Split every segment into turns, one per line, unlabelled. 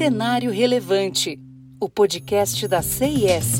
Cenário Relevante, o podcast da CIS.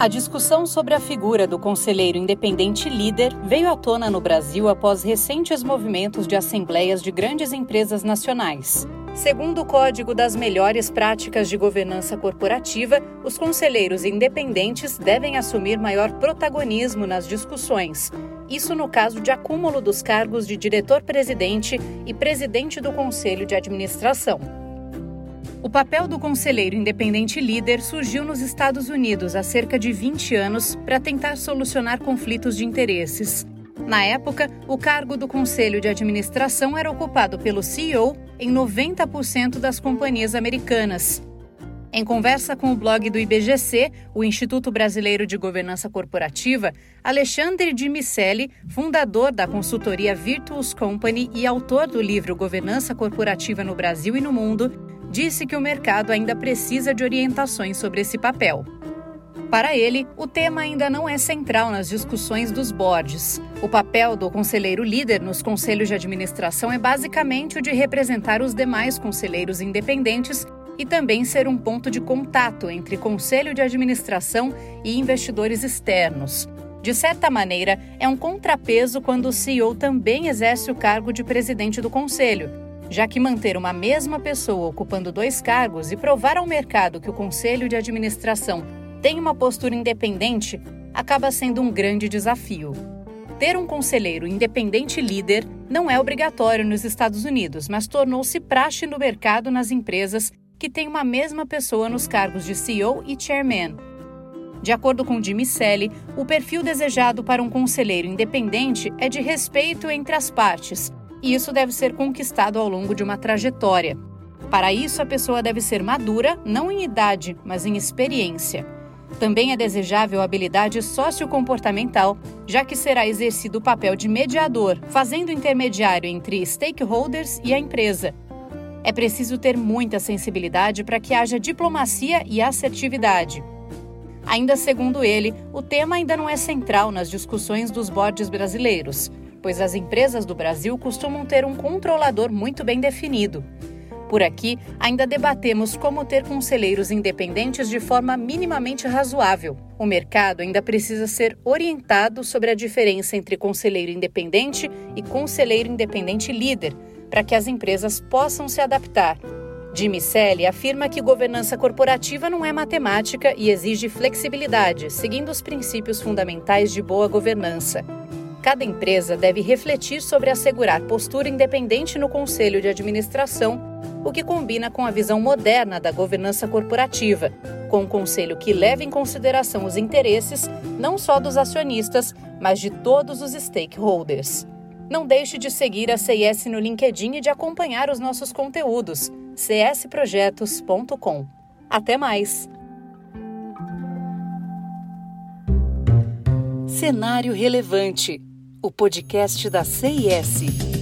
A discussão sobre a figura do conselheiro independente líder veio à tona no Brasil após recentes movimentos de assembleias de grandes empresas nacionais. Segundo o Código das Melhores Práticas de Governança Corporativa, os conselheiros independentes devem assumir maior protagonismo nas discussões. Isso no caso de acúmulo dos cargos de diretor-presidente e presidente do Conselho de Administração. O papel do conselheiro independente líder surgiu nos Estados Unidos há cerca de 20 anos para tentar solucionar conflitos de interesses. Na época, o cargo do conselho de administração era ocupado pelo CEO em 90% das companhias americanas. Em conversa com o blog do IBGC, o Instituto Brasileiro de Governança Corporativa, Alexandre de Micelli, fundador da consultoria Virtuous Company e autor do livro Governança Corporativa no Brasil e no Mundo, disse que o mercado ainda precisa de orientações sobre esse papel. Para ele, o tema ainda não é central nas discussões dos boards. O papel do conselheiro líder nos conselhos de administração é basicamente o de representar os demais conselheiros independentes e também ser um ponto de contato entre conselho de administração e investidores externos. De certa maneira, é um contrapeso quando o CEO também exerce o cargo de presidente do conselho, já que manter uma mesma pessoa ocupando dois cargos e provar ao mercado que o conselho de administração tem uma postura independente acaba sendo um grande desafio. Ter um conselheiro independente líder não é obrigatório nos Estados Unidos, mas tornou-se praxe no mercado nas empresas que têm uma mesma pessoa nos cargos de CEO e chairman. De acordo com Jimmy Selly, o perfil desejado para um conselheiro independente é de respeito entre as partes, e isso deve ser conquistado ao longo de uma trajetória. Para isso, a pessoa deve ser madura, não em idade, mas em experiência. Também é desejável habilidade sociocomportamental, já que será exercido o papel de mediador, fazendo intermediário entre stakeholders e a empresa. É preciso ter muita sensibilidade para que haja diplomacia e assertividade. Ainda segundo ele, o tema ainda não é central nas discussões dos boards brasileiros, pois as empresas do Brasil costumam ter um controlador muito bem definido. Por aqui, ainda debatemos como ter conselheiros independentes de forma minimamente razoável. O mercado ainda precisa ser orientado sobre a diferença entre conselheiro independente e conselheiro independente líder, para que as empresas possam se adaptar. Jimmy Selly afirma que governança corporativa não é matemática e exige flexibilidade, seguindo os princípios fundamentais de boa governança. Cada empresa deve refletir sobre assegurar postura independente no conselho de administração o que combina com a visão moderna da governança corporativa, com um conselho que leva em consideração os interesses não só dos acionistas, mas de todos os stakeholders. Não deixe de seguir a CS no LinkedIn e de acompanhar os nossos conteúdos. csprojetos.com. Até mais!
Cenário Relevante, o podcast da CIS.